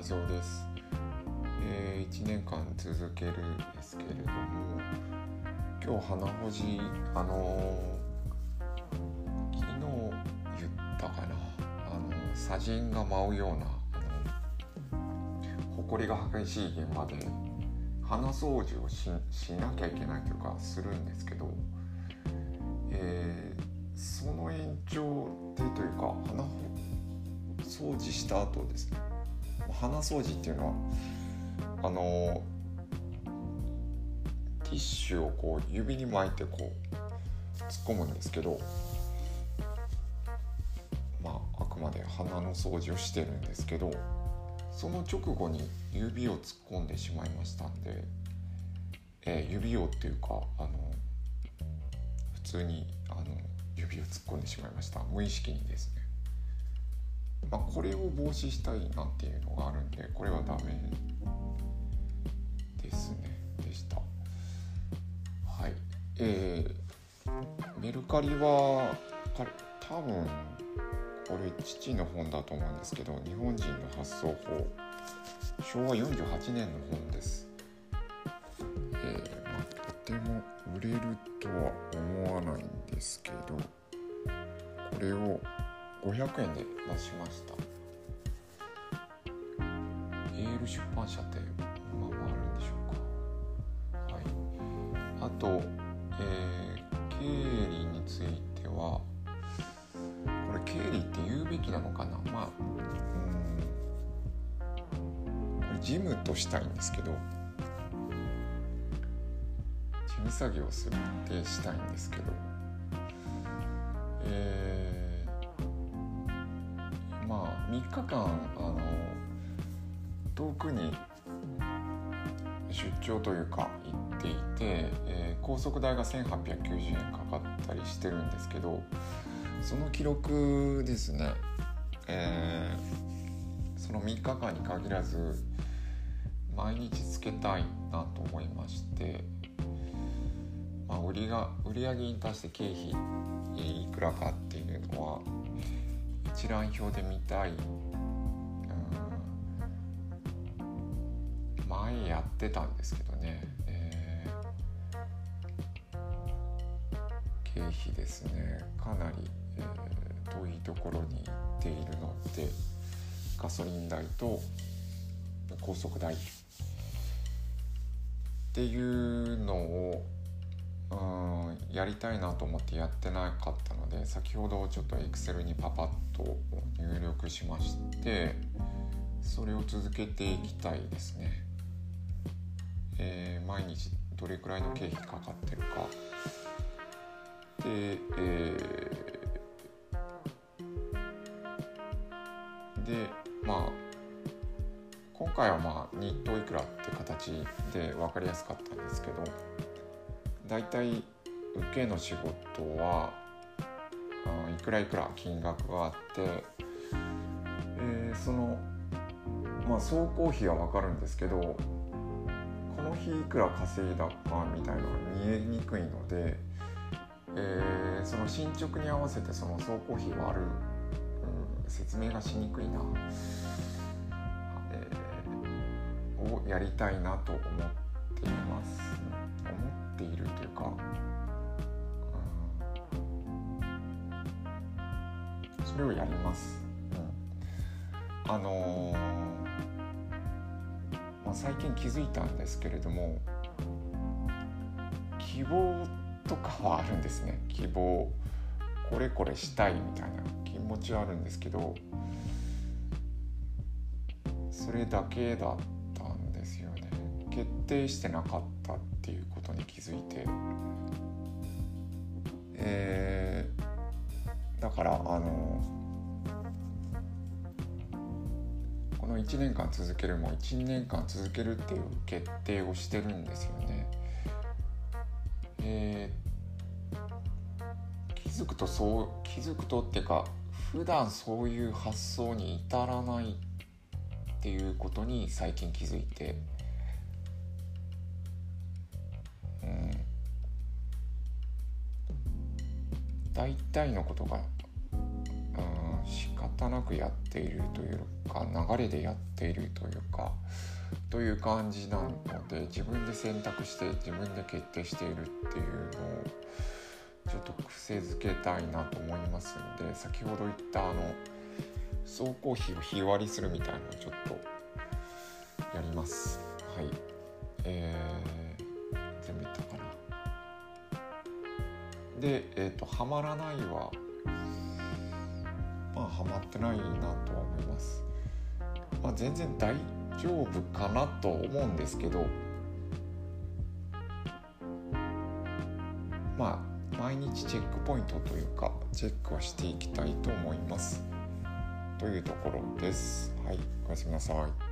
内臓です、えー、1年間続けるですけれども今日鼻ほじあのー昨日言ったかなあの砂塵が舞うようなあの埃が激しい現場で鼻掃除をししなきゃいけないというかするんですけど、えーその延長でというか鼻掃除した後ですね鼻掃除っていうのはあのティッシュをこう指に巻いてこう突っ込むんですけどまああくまで鼻の掃除をしてるんですけどその直後に指を突っ込んでしまいましたんで、えー指をっていうかあの普通にあの指を突っ込んでしまいました。無意識にですね、まあ、これを防止したいなっていうのがあるんでこれはダメですね。でした。はい。えー、メルカリは多分これ父の本だと思うんですけど日本人の発想法昭和48年の本です。えーま、とても売れるとは思わないんですけどこれを500円で出しました。エール出版社って今もあるんでしょうか。はい。あと、えー、経理についてはこれ経理って言うべきなのかな。まあうん。これ事務としたいんですけど事務作業するってしたいんですけどえー、まあ3日間あの遠くに出張というか行っていて、えー高速代が1890円かかったりしてるんですけどその記録ですね、えーその3日間に限らず毎日つけたいなと思いまして、まあ、売りが売上に対して経費いくらかっていうのは一覧表で見たい、うん。前やってたんですけどね、えー経費ですね。かなり、えー遠いところに行っているのでガソリン代と高速代っていうのをうんやりたいなと思ってやってなかったので先ほどちょっと Excel にパパッと入力しましてそれを続けていきたいですね、えー毎日どれくらいの経費かかってるか。で、えーでまあ今回はまあ日当いくらって形で分かりやすかったんですけどだいたい受けの仕事はあいくらいくら金額があって、えーそのまあ総工費は分かるんですけどこの日いくら稼いだかみたいなのが見えにくいので、えーその進捗に合わせてその総工費割る、うん説明がしにくいな、えーをやりたいなと思っています。それをやります。うん。あのーまあ、最近気づいたんですけれども希望とかはあるんですね。希望これこれしたいみたいな気持ちはあるんですけどそれだけだったんですよね。決定してなかったっていうことに気づいて。えーだからあのこの1年間続けるも1年間続けるっていう決定をしてるんですよね。えー気づくとそう気づくとっていうか普段そういう発想に至らないっていうことに最近気づいて、うん、大体のことが、仕方なくやっているというか流れでやっているというかという感じなので自分で選択して自分で決定しているっていうのをちょっと癖づけたいなと思いますんで先ほど言ったあの総工費を日割りするみたいなのをちょっとやります。はい。えー、全部たかな。でえっ、ー、とハマらないはまあハマってないなとは思います。まあ全然大丈夫かなと思うんですけど。まあ毎日チェックポイントというかチェックはしていきたいと思います。というところです。はいおやすみなさい。